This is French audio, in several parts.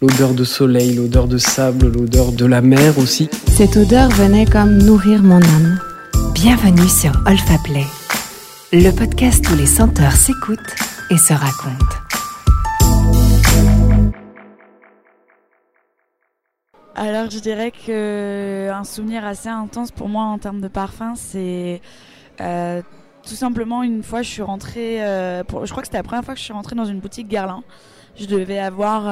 L'odeur de soleil, l'odeur de sable, l'odeur de la mer aussi. Cette odeur venait comme nourrir mon âme. Bienvenue sur Olfa Play, le podcast où les senteurs s'écoutent et se racontent. Alors je dirais que un souvenir assez intense pour moi en termes de parfum, c'est euh, tout simplement une fois je suis rentrée, euh, pour, je crois que c'était la première fois que je suis rentrée dans une boutique Guerlain. Je devais avoir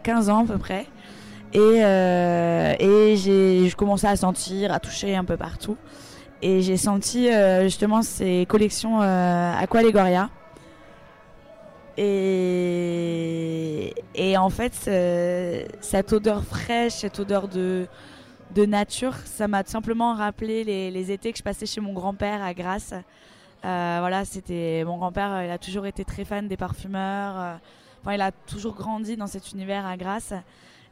15 euh, ans à peu près. Et, euh, et je commençais à sentir, à toucher un peu partout. Et j'ai senti euh, justement ces collections Aqua Legoria. Et, et en fait, cette odeur fraîche, cette odeur de, de nature, ça m'a simplement rappelé les, les, étés que je passais chez mon grand-père à Grasse. voilà, c'était mon grand-père, il a toujours été très fan des parfumeurs il a toujours grandi dans cet univers à Grasse.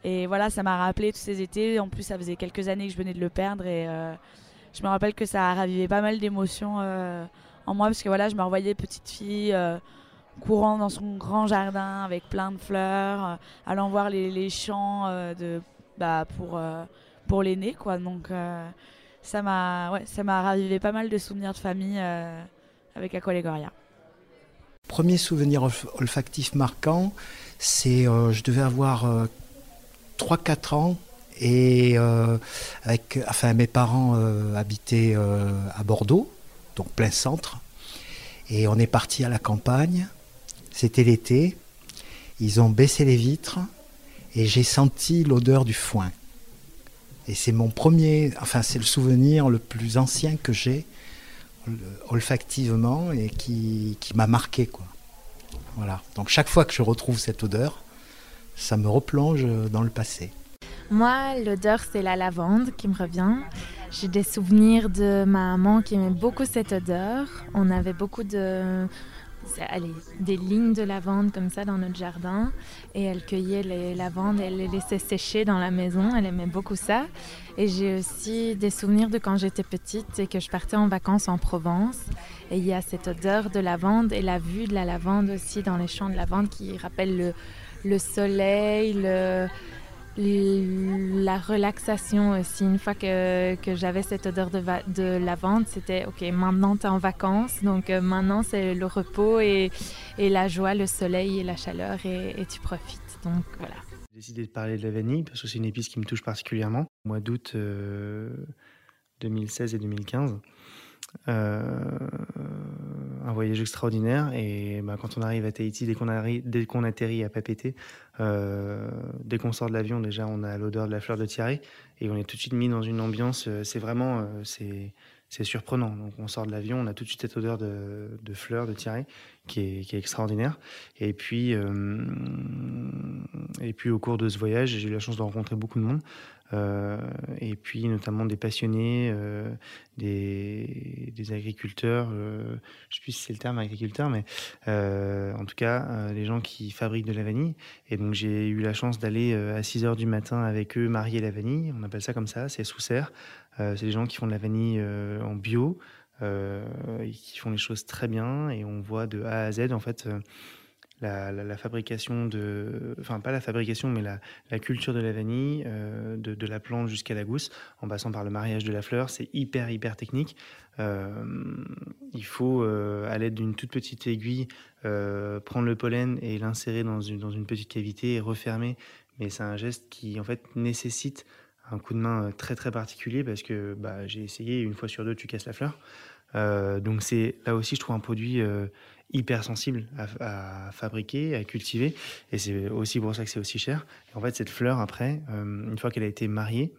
Et voilà, ça m'a rappelé tous ces étés. En plus, ça faisait quelques années que je venais de le perdre. Et euh, je me rappelle que ça a ravivé pas mal d'émotions euh, en moi. Parce que voilà, je me revoyais petite fille euh, courant dans son grand jardin avec plein de fleurs, allant voir les, champs de, bah, pour, pour l'aîné. Quoi. Donc ça m'a ouais, ravivé pas mal de souvenirs de famille avec Aqualegoria. Premier souvenir olfactif marquant, c'est euh, je devais avoir 3-4 euh, ans et euh, avec, enfin, mes parents habitaient à Bordeaux, donc plein centre. Et on est parti à la campagne. C'était l'été. Ils ont baissé les vitres et j'ai senti l'odeur du foin. Et c'est mon premier, enfin c'est le souvenir le plus ancien que j'ai olfactivement et qui, qui m'a marqué. Quoi. Voilà. Donc chaque fois que je retrouve cette odeur, ça me replonge dans le passé. Moi, l'odeur, c'est la lavande qui me revient. J'ai des souvenirs de ma maman qui aimait beaucoup cette odeur. On avait beaucoup de, allez, des lignes de lavande comme ça dans notre jardin et elle cueillait les lavandes elle les laissait sécher dans la maison. Elle aimait beaucoup ça. Et j'ai aussi des souvenirs de quand j'étais petite et que je partais en vacances en Provence. Et il y a cette odeur de lavande et la vue de la lavande aussi dans les champs de lavande qui rappelle le, le soleil, le, la relaxation aussi. Une fois que, que j'avais cette odeur de, de lavande, c'était OK, maintenant tu es en vacances, donc euh, maintenant c'est le repos et, et, la joie, le soleil et la chaleur et, tu profites. Donc voilà. J'ai décidé de parler de la vanille parce que c'est une épice qui me touche particulièrement. Au mois d'août 2016 euh, et 2015, euh, un voyage extraordinaire. Et bah, quand on arrive à Tahiti, dès qu'on, dès qu'on atterrit à Papeete, euh, dès qu'on sort de l'avion, déjà, on a l'odeur de la fleur de tiare et on est tout de suite mis dans une ambiance. Euh, c'est vraiment, c'est, c'est surprenant. Donc, on sort de l'avion, on a tout de suite cette odeur de, fleurs de tiare qui est, extraordinaire. Et puis, et puis, au cours de ce voyage, j'ai eu la chance de rencontrer beaucoup de monde. Euh, et puis notamment des passionnés, euh, des, agriculteurs, euh, je ne sais plus si c'est le terme agriculteur, mais en tout cas des gens qui fabriquent de la vanille. Et donc j'ai eu la chance d'aller à 6 heures du matin avec eux marier la vanille, on appelle ça comme ça, c'est sous serre. C'est des gens qui font de la vanille en bio, et qui font les choses très bien, et on voit de A à Z en fait la, fabrication de, enfin pas la fabrication, mais la, culture de la vanille, euh, de, la plante jusqu'à la gousse, en passant par le mariage de la fleur, c'est hyper hyper technique. Euh, il faut, euh, à l'aide d'une toute petite aiguille, prendre le pollen et l'insérer dans une petite cavité et refermer. Mais c'est un geste qui en fait nécessite un coup de main très très particulier parce que bah, j'ai essayé une fois sur deux tu casses la fleur. donc c'est là aussi je trouve un produit hyper sensible à, fabriquer, à cultiver. Et c'est aussi pour ça que c'est aussi cher. En fait, cette fleur, après, euh, une fois qu'elle a été mariée,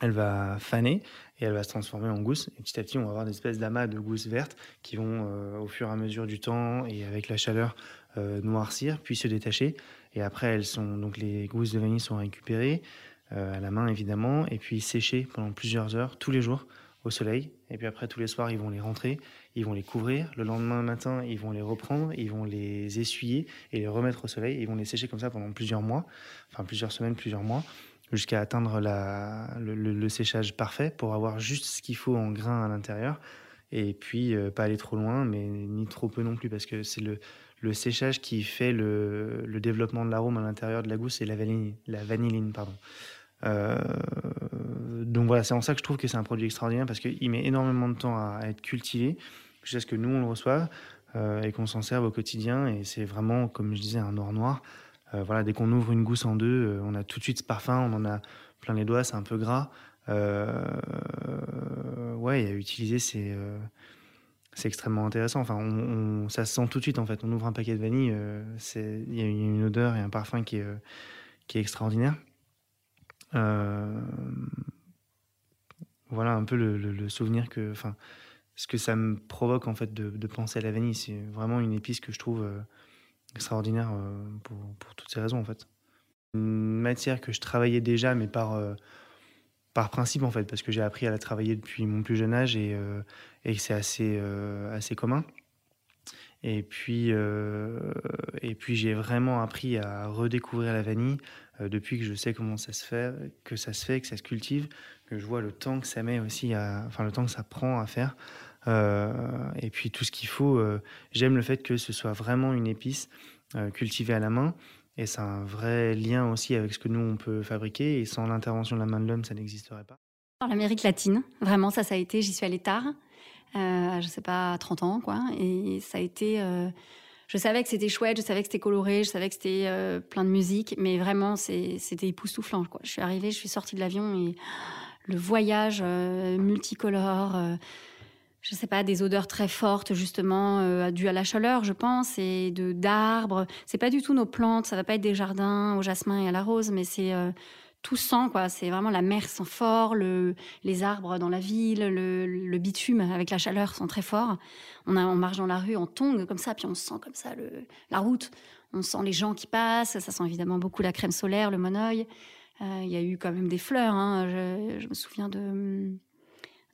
elle va faner et elle va se transformer en gousse. Et petit à petit, on va avoir des espèces d'amas de gousses vertes qui vont, euh, au fur et à mesure du temps et avec la chaleur, euh, noircir, puis se détacher. Et après, elles sont donc les gousses de vanille sont récupérées à la main évidemment, et puis séchées pendant plusieurs heures tous les jours au soleil. Et puis après, tous les soirs, ils vont les rentrer, ils vont les couvrir. Le lendemain matin, ils vont les reprendre, ils vont les essuyer et les remettre au soleil. Ils vont les sécher comme ça pendant plusieurs mois, enfin plusieurs semaines, plusieurs mois, jusqu'à atteindre la, le, séchage parfait pour avoir juste ce qu'il faut en grain à l'intérieur. Et puis, euh, pas aller trop loin, mais ni trop peu non plus, parce que c'est le, le séchage qui fait le, développement de l'arôme à l'intérieur de la gousse, c'est la, vanille, la vanilline. Pardon. Euh, donc voilà, c'est en ça que je trouve que c'est un produit extraordinaire parce qu'il met énormément de temps à, être cultivé jusqu'à ce que nous on le reçoive euh, et qu'on s'en serve au quotidien. Et c'est vraiment, comme je disais, un or noir. Euh, voilà, dès qu'on ouvre une gousse en deux, on a tout de suite ce parfum, on en a plein les doigts, c'est un peu gras. ouais, et à utiliser, c'est c'est extrêmement intéressant. Enfin, on, ça se sent tout de suite en fait. On ouvre un paquet de vanille, il y a une odeur et un parfum qui est, qui est extraordinaire. Euh, voilà un peu le, souvenir que, enfin, ce que ça me provoque en fait de, penser à la vanille. C'est vraiment une épice que je trouve euh, extraordinaire euh, pour, toutes ces raisons en fait. Une matière que je travaillais déjà, mais par par principe en fait, parce que j'ai appris à la travailler depuis mon plus jeune âge et, et c'est assez assez commun. Et puis, et puis j'ai vraiment appris à redécouvrir la vanille euh, depuis que je sais comment ça se fait, que ça se fait, que ça se cultive, que je vois le temps que ça met aussi, enfin le temps que ça prend à faire. Euh, et puis tout ce qu'il faut. Euh, j'aime le fait que ce soit vraiment une épice cultivée à la main. Et c'est un vrai lien aussi avec ce que nous, on peut fabriquer. Et sans l'intervention de la main de l'homme, ça n'existerait pas. L'Amérique latine, vraiment, ça, ça a été, j'y suis allée tard, euh, je sais pas, 30 ans, quoi. Et ça a été je savais que c'était chouette, je savais que c'était coloré, je savais que c'était euh, plein de musique, mais vraiment, c'était époustouflant. Quoi. Je suis arrivée, je suis sortie de l'avion et le voyage euh, multicolore, euh, je sais pas, des odeurs très fortes, justement, dues à la chaleur, je pense, et de d'arbres. C'est pas du tout nos plantes, ça va pas être des jardins au jasmin et à la rose, mais c'est tout sent, quoi. C'est vraiment la mer sent fort, le, les arbres dans la ville, le, bitume avec la chaleur sont très forts. On, a, marche dans la rue en tongue comme ça, puis on sent comme ça le, la route. On sent les gens qui passent. Ça sent évidemment beaucoup la crème solaire, le monoeil. Euh, il y a eu quand même des fleurs. Hein. Je, me souviens de,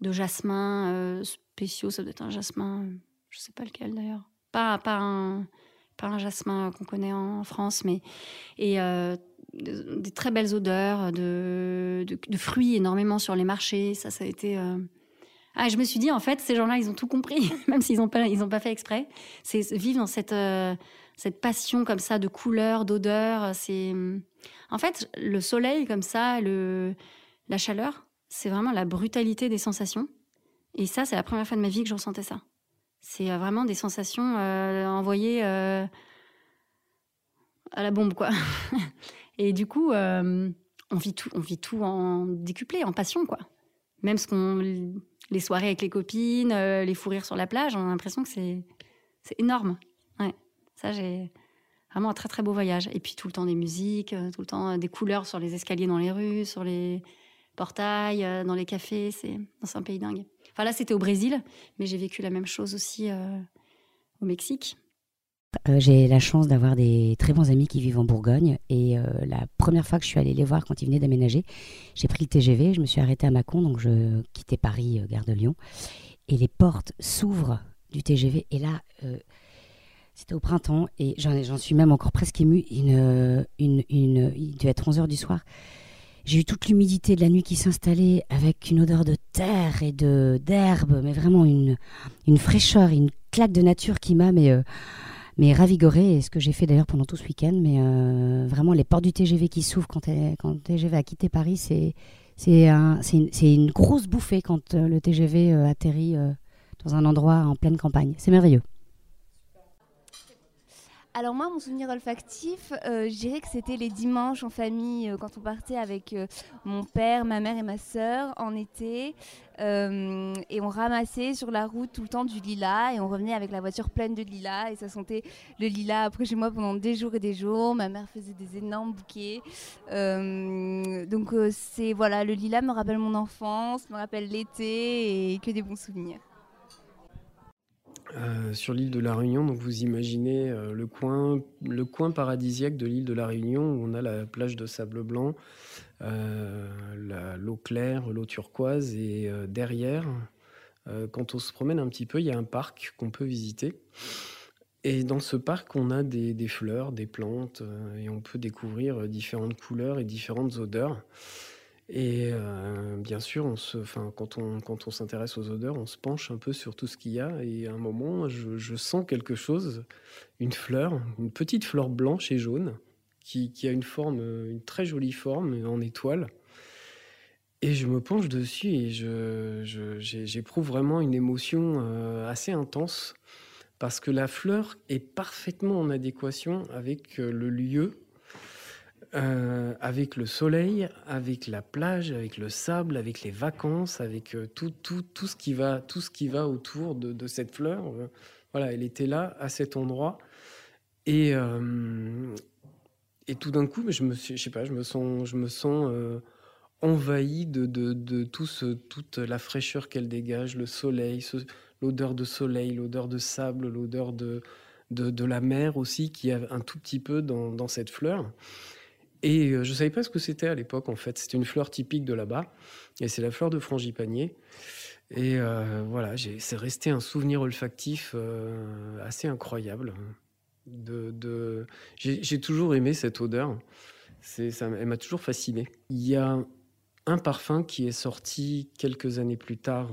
de jasmin euh, spéciaux. Ça doit être un jasmin, je sais pas lequel d'ailleurs. Pas, pas un, pas un jasmin qu'on connaît en France, mais et euh, des très belles odeurs, de, de, fruits énormément sur les marchés. Ça, ça a été. Euh, ah, je me suis dit, en fait, ces gens-là, ils ont tout compris, même s'ils n'ont pas, pas fait exprès. C'est vivre dans cette, euh, cette passion comme ça de couleurs, d'odeurs. C'est, en fait, le soleil comme ça, le, la chaleur, c'est vraiment la brutalité des sensations. Et ça, c'est la première fois de ma vie que je ressentais ça. C'est euh, vraiment des sensations envoyées à la bombe, quoi. Et du coup, euh, on, vit tout, on vit tout en décuplé, en passion, quoi. Même ce qu'on, les soirées avec les copines, euh, les fous rires sur la plage, on a l'impression que c'est, c'est énorme. Ouais. Ça, j'ai vraiment un très très beau voyage. Et puis tout le temps des musiques, euh, tout le temps des couleurs sur les escaliers dans les rues, sur les portails, dans les cafés. C'est, c'est un pays dingue. Enfin là, c'était au Brésil, mais j'ai vécu la même chose aussi au Mexique. Euh, j'ai la chance d'avoir des très bons amis qui vivent en Bourgogne. Et euh, la première fois que je suis allée les voir quand ils venaient d'aménager, j'ai pris le TGV, je me suis arrêtée à Mâcon, donc je quittais Paris, euh, gare de Lyon. Et les portes s'ouvrent du TGV. Et là, c'était au printemps, et j'en suis même encore presque émue. Il devait être 11h du soir. J'ai eu toute l'humidité de la nuit qui s'installait avec une odeur de terre et de d'herbe, mais vraiment une, une fraîcheur, une claque de nature qui m'a mais mais ravigoré, et ce que j'ai fait d'ailleurs pendant tout ce week-end. Mais euh, vraiment, les portes du TGV qui s'ouvrent quand, le TGV a quitté Paris, c'est c'est un, une, une, grosse bouffée quand euh, le TGV euh, atterrit dans un endroit en pleine campagne. C'est merveilleux. Alors moi, mon souvenir olfactif, euh, je dirais que c'était les dimanches en famille, euh, quand on partait avec euh, mon père, ma mère et ma sœur en été. et on ramassait sur la route tout le temps du lilas et on revenait avec la voiture pleine de lilas et ça sentait le lilas après chez moi pendant des jours et des jours. Ma mère faisait des énormes bouquets. donc c'est voilà, le lilas me rappelle mon enfance, me rappelle l'été et que des bons souvenirs. Euh, sur l'île de la Réunion, vous imaginez euh, le, coin, le coin paradisiaque de l'île de la Réunion où on a la plage de sable blanc, euh, l'eau claire, l'eau turquoise et derrière, quand on se promène un petit peu, il y a un parc qu'on peut visiter. Et dans ce parc, on a des, des fleurs, des plantes et on peut découvrir différentes couleurs et différentes odeurs. Et euh, bien sûr, on se, enfin, quand on, quand on s'intéresse aux odeurs, on se penche un peu sur tout ce qu'il y a. Et à un moment, je, sens quelque chose, une fleur, une petite fleur blanche et jaune, qui, qui a une forme, une très jolie forme en étoile. Et je me penche dessus et je, j'éprouve vraiment une émotion euh, assez intense parce que la fleur est parfaitement en adéquation avec euh, le lieu, euh, avec le soleil, avec la plage, avec le sable, avec les vacances, avec euh, tout, tout, tout, ce qui va, tout ce qui va autour de, cette fleur. Euh, Voilà, elle était là, à cet endroit. Et, et tout d'un coup, je me, suis- je sais pas, je me sens, je me sens envahi de, de, de tout ce, toute la fraîcheur qu'elle dégage, le soleil, l'odeur de soleil, l'odeur de sable, l'odeur de, de, la mer aussi, qui a un tout petit peu dans cette fleur. Et euh, je ne savais pas ce que c'était à l'époque, en fait. C'était une fleur typique de là-bas. Et c'est la fleur de frangipanier. Et euh, voilà, c'est resté un souvenir olfactif euh, assez incroyable. J'ai toujours aimé cette odeur. Elle m'a toujours fasciné. Il y a un parfum qui est sorti quelques années plus tard,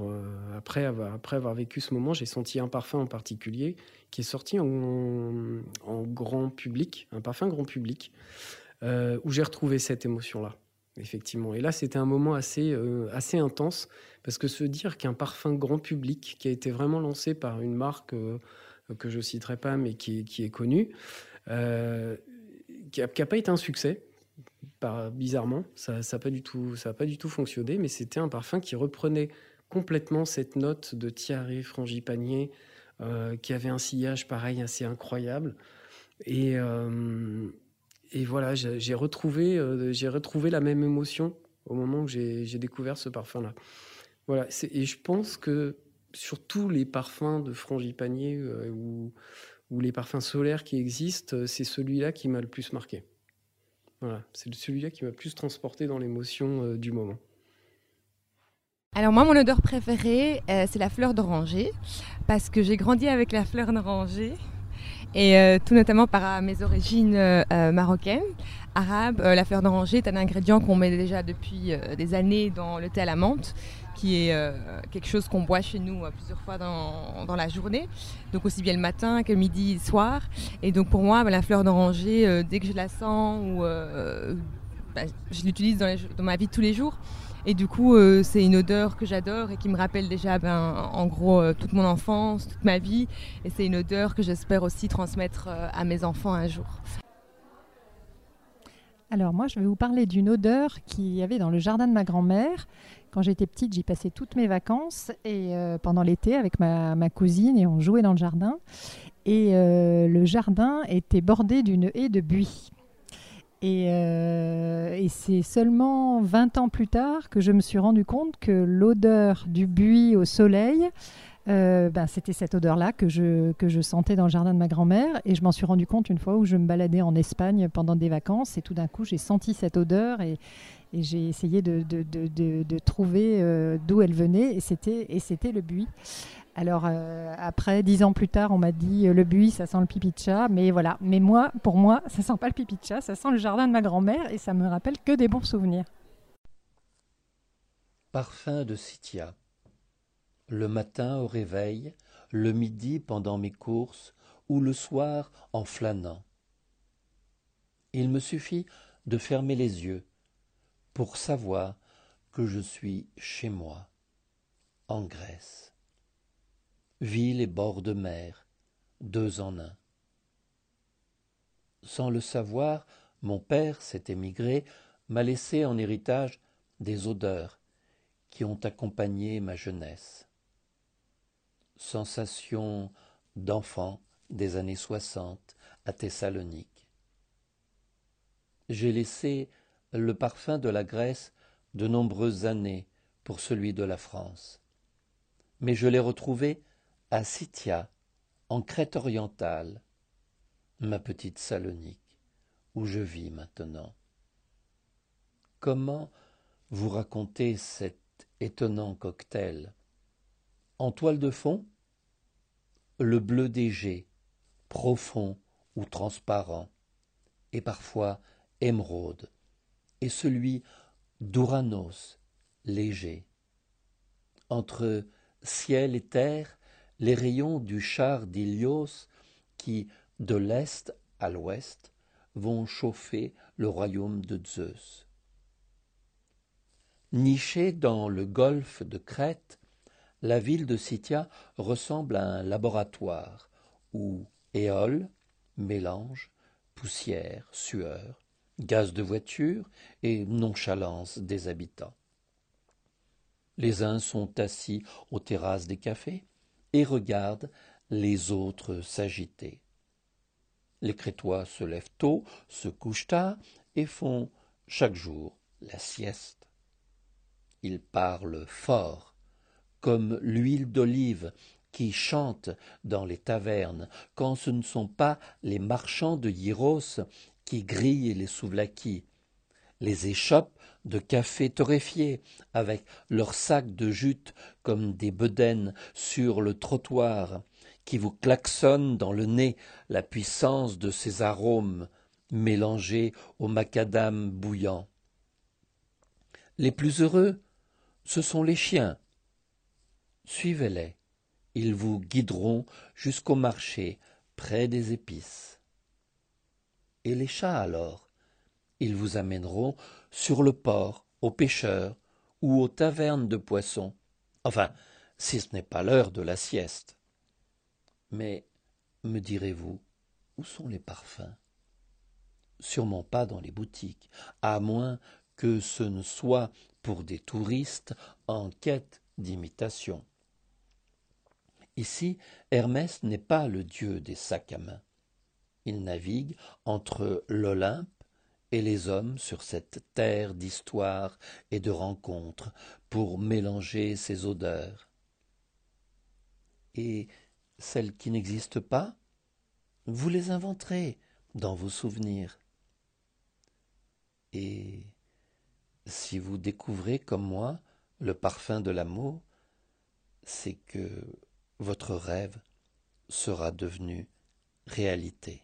après, avoir, vécu ce moment. J'ai senti un parfum en particulier qui est sorti en grand public, un parfum grand public, euh, où j'ai retrouvé cette émotion-là, effectivement. Et là, c'était un moment assez, euh, assez intense, parce que se dire qu'un parfum grand public qui a été vraiment lancé par une marque euh, que je citerai pas, mais qui, est- connue, qui n'a pas été un succès, bizarrement, ça n'a pas, du tout- fonctionné, mais c'était un parfum qui reprenait complètement cette note de tiare frangipanier, euh, qui avait un sillage pareil assez incroyable. Et, et voilà, j'ai retrouvé, euh, retrouvé la même émotion au moment où j'ai découvert ce parfum-là. Voilà, et je pense que sur tous les parfums de frangipanier euh, ou, les parfums solaires qui existent, euh, c'est celui-là qui m'a le plus marqué. Voilà, c'est celui-là qui m'a le plus transporté dans l'émotion euh, du moment. Alors moi, mon odeur préférée, c'est la fleur d'oranger, parce que j'ai grandi avec la fleur d'oranger, et euh, tout notamment par mes origines euh, euh, marocaines, arabes. Euh, la fleur d'oranger est un ingrédient qu'on met déjà depuis euh, des années dans le thé à la menthe, qui est euh, quelque chose qu'on boit chez nous plusieurs fois dans, dans la journée, donc aussi bien le matin que midi soir. Et donc pour moi, bah, la fleur d'oranger, dès que je la sens, ou, bah, je l'utilise dans, dans ma vie de tous les jours. Et du coup, euh, c'est une odeur que j'adore et qui me rappelle déjà, ben, en gros, euh, toute mon enfance, toute ma vie. Et c'est une odeur que j'espère aussi transmettre euh, à mes enfants un jour. Alors moi, je vais vous parler d'une odeur qu'il y avait dans le jardin de ma grand-mère. Quand j'étais petite, j'y passais toutes mes vacances et pendant l'été avec ma, cousine et on jouait dans le jardin. Et le jardin était bordé d'une haie de buis. Et, euh, et c'est seulement 20 ans plus tard que je me suis rendu compte que l'odeur du buis au soleil, euh, ben, c'était cette odeur-là que je, que je sentais dans le jardin de ma grand-mère. Et je m'en suis rendu compte une fois où je me baladais en Espagne pendant des vacances. Et tout d'un coup, j'ai senti cette odeur et, j'ai essayé de, de, de, de- trouver euh, d'où elle venait. Et c'était le buis. Alors euh, après, dix ans plus tard, on m'a dit euh, le buis, ça sent le pipi de chat. Mais voilà. Mais moi, pour moi, ça sent pas le pipi ça sent le jardin de ma grand-mère et ça me rappelle que des bons souvenirs. Parfum de Cynthia. Le matin au réveil, le midi pendant mes courses ou le soir en flânant. Il me suffit de fermer les yeux pour savoir que je suis chez moi, en Grèce. Ville et bord de mer, deux en un. Sans le savoir, mon père, cet émigré, m'a laissé en héritage des odeurs qui ont accompagné ma jeunesse. Sensation d'enfant des années soixante à Thessalonique. J'ai laissé le parfum de la Grèce de nombreuses années pour celui de la France. Mais je l'ai retrouvé à Scythia, en Crète orientale, ma petite Salonique, où je vis maintenant. Comment vous raconter cet étonnant cocktail? En toile de fond, le bleu jets, profond ou transparent, et parfois émeraude, et celui d'Ouranos, léger. Entre ciel et terre, les rayons du char d'Ilios qui, de l'est à l'ouest, vont chauffer le royaume de Zeus. Nichée dans le golfe de Crète, la ville de Scythia ressemble à un laboratoire où éole, mélange, poussière, sueur, gaz de voiture et nonchalance des habitants. Les uns sont assis aux terrasses des cafés et regardent les autres s'agiter. Les Crétois se lèvent tôt, se couchent tard et font chaque jour la sieste. Ils parlent fort, comme l'huile d'olive qui chante dans les tavernes, quand ce ne sont pas les marchands de Hieros qui grillent les souvlakis, les échoppes de café torréfié, avec leurs sacs de jute comme des bedaines sur le trottoir, qui vous klaxonnent dans le nez la puissance de ces arômes mélangés au macadam bouillant. Les plus heureux, ce sont les chiens. Suivez-les, ils vous guideront jusqu'au marché, près des épices. Et les chats alors, ils vous amèneront sur le port, aux pêcheurs ou aux tavernes de poissons. Enfin, si ce n'est pas l'heure de la sieste. Mais, me direz-vous, où sont les parfums? Sûrement pas dans les boutiques, à moins que ce ne soit pour des touristes en quête d'imitation. Ici, Hermès n'est pas le dieu des sacs à main. Il navigue entre l'Olympe et les hommes sur cette terre d'histoire et de rencontres pour mélanger ces odeurs. Et celles qui n'existent pas, vous les inventerez dans vos souvenirs. Et si vous découvrez comme moi le parfum de l'amour, c'est que votre rêve sera devenu réalité.